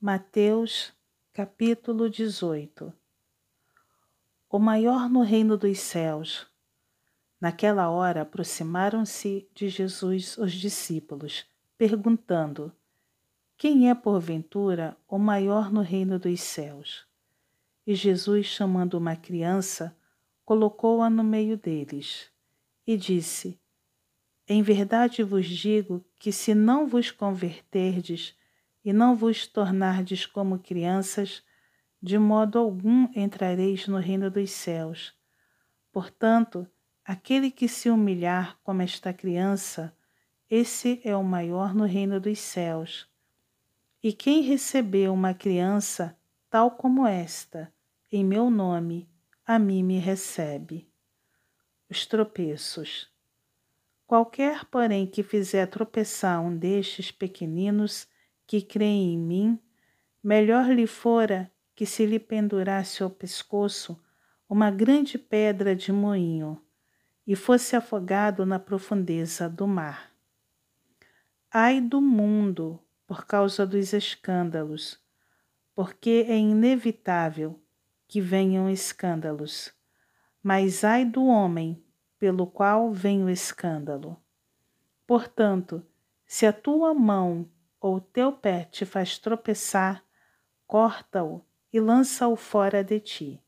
Mateus, capítulo 18 O maior no reino dos céus. Naquela hora aproximaram-se de Jesus os discípulos, perguntando: Quem é, porventura, o maior no reino dos céus? E Jesus, chamando uma criança, colocou-a no meio deles e disse: Em verdade vos digo que, se não vos converterdes, e não vos tornardes como crianças, de modo algum entrareis no reino dos céus. Portanto, aquele que se humilhar como esta criança, esse é o maior no reino dos céus. E quem recebeu uma criança tal como esta, em meu nome, a mim me recebe. Os tropeços. Qualquer, porém, que fizer tropeçar um destes pequeninos, que creem em mim, melhor lhe fora que se lhe pendurasse ao pescoço uma grande pedra de moinho e fosse afogado na profundeza do mar. Ai do mundo por causa dos escândalos, porque é inevitável que venham escândalos, mas ai do homem pelo qual vem o escândalo. Portanto, se a tua mão ou teu pé te faz tropeçar, corta-o e lança-o fora de ti.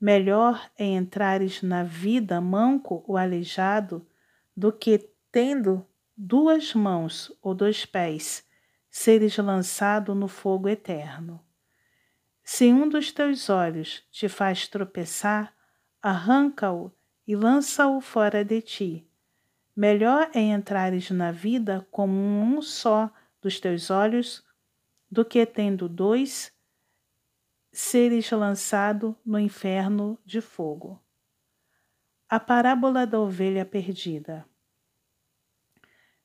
Melhor é entrares na vida manco ou aleijado do que, tendo duas mãos ou dois pés, seres lançado no fogo eterno. Se um dos teus olhos te faz tropeçar, arranca-o e lança-o fora de ti. Melhor é entrares na vida como um só dos teus olhos, do que tendo dois, seres lançado no inferno de fogo. A parábola da ovelha perdida.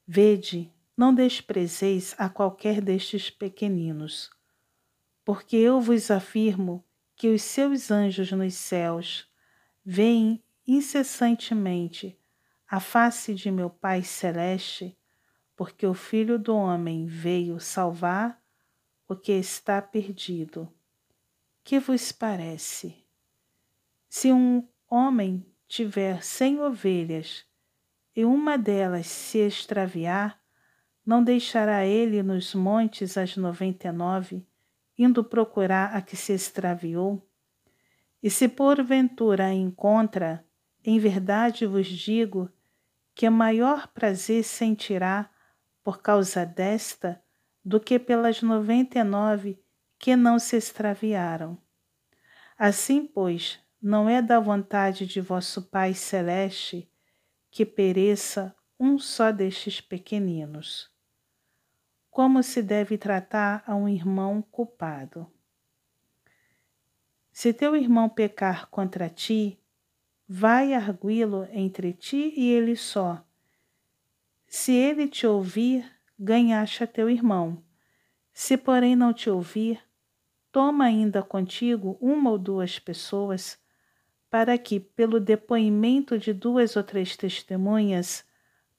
Vede, não desprezeis a qualquer destes pequeninos, porque eu vos afirmo que os seus anjos nos céus veem incessantemente a face de meu Pai Celeste porque o Filho do Homem veio salvar o que está perdido. Que vos parece? Se um homem tiver cem ovelhas e uma delas se extraviar, não deixará ele nos montes as noventa e nove, indo procurar a que se extraviou? E se porventura a encontra, em verdade vos digo que maior prazer sentirá por causa desta do que pelas noventa e nove que não se extraviaram. Assim, pois, não é da vontade de vosso Pai Celeste que pereça um só destes pequeninos. Como se deve tratar a um irmão culpado? Se teu irmão pecar contra ti, vai arguí-lo entre ti e ele só se ele te ouvir, ganhaste a teu irmão. Se, porém, não te ouvir, toma ainda contigo uma ou duas pessoas, para que, pelo depoimento de duas ou três testemunhas,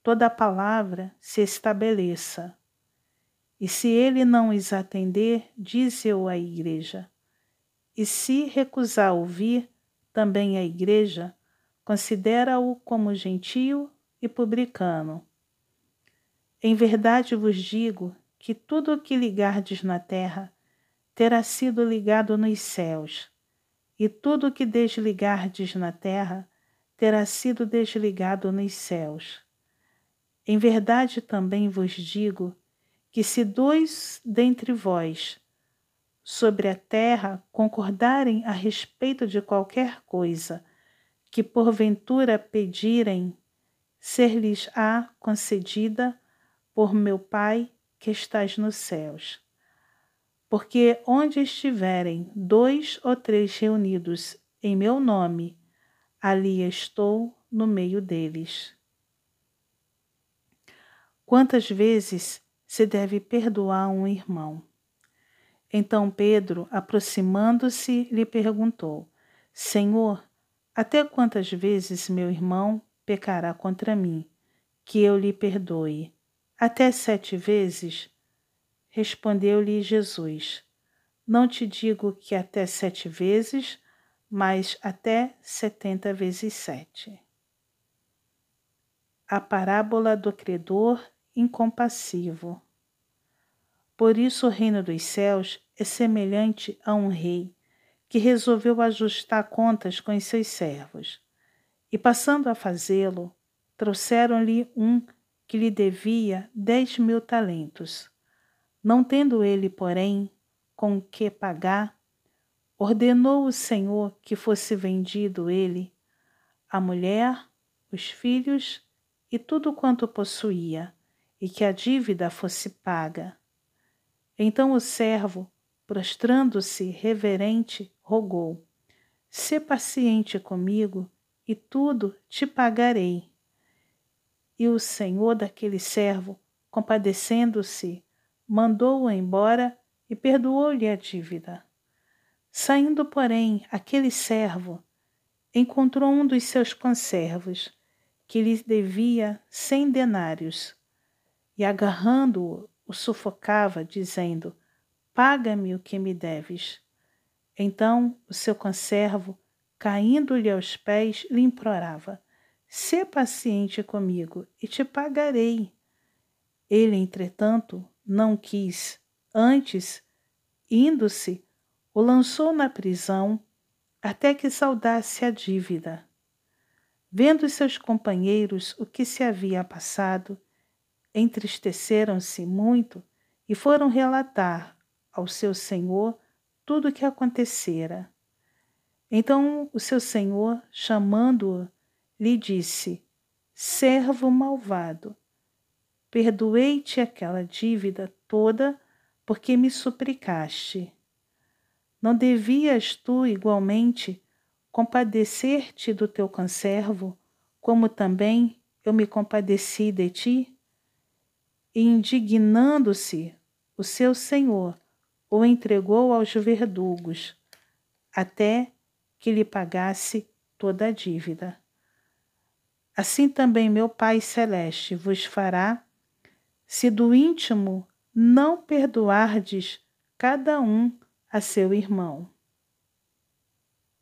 toda a palavra se estabeleça. E se ele não os atender, dize-o à igreja. E se recusar ouvir, também a igreja, considera-o como gentio e publicano em verdade vos digo que tudo o que ligardes na terra terá sido ligado nos céus, e tudo o que desligardes na terra terá sido desligado nos céus. Em verdade também vos digo que se dois dentre vós sobre a terra concordarem a respeito de qualquer coisa que porventura pedirem, ser-lhes-á concedida por meu Pai que estás nos céus. Porque onde estiverem dois ou três reunidos em meu nome, ali estou no meio deles. Quantas vezes se deve perdoar um irmão? Então Pedro, aproximando-se, lhe perguntou: Senhor, até quantas vezes meu irmão pecará contra mim, que eu lhe perdoe? Até sete vezes? Respondeu-lhe Jesus: Não te digo que até sete vezes, mas até setenta vezes sete. A parábola do credor incompassivo. Por isso o reino dos céus é semelhante a um rei que resolveu ajustar contas com os seus servos. E passando a fazê-lo, trouxeram-lhe um que lhe devia dez mil talentos. Não tendo ele, porém, com que pagar, ordenou o Senhor que fosse vendido ele, a mulher, os filhos e tudo quanto possuía, e que a dívida fosse paga. Então o servo, prostrando-se reverente, rogou: Sê paciente comigo, e tudo te pagarei. E o senhor daquele servo, compadecendo-se, mandou-o embora e perdoou-lhe a dívida. Saindo, porém, aquele servo encontrou um dos seus conservos, que lhe devia cem denários, e agarrando-o, o sufocava, dizendo: Paga-me o que me deves. Então o seu conservo, caindo-lhe aos pés, lhe implorava: Sê paciente comigo e te pagarei. Ele, entretanto, não quis, antes, indo-se, o lançou na prisão até que saudasse a dívida. Vendo seus companheiros o que se havia passado, entristeceram-se muito e foram relatar ao seu senhor tudo o que acontecera. Então o seu senhor, chamando-o, lhe disse: Servo malvado, perdoei-te aquela dívida toda porque me suplicaste. Não devias tu igualmente compadecer-te do teu conservo, como também eu me compadeci de ti? E indignando-se, o seu senhor o entregou aos verdugos, até que lhe pagasse toda a dívida. Assim também meu Pai Celeste vos fará, se do íntimo não perdoardes cada um a seu irmão.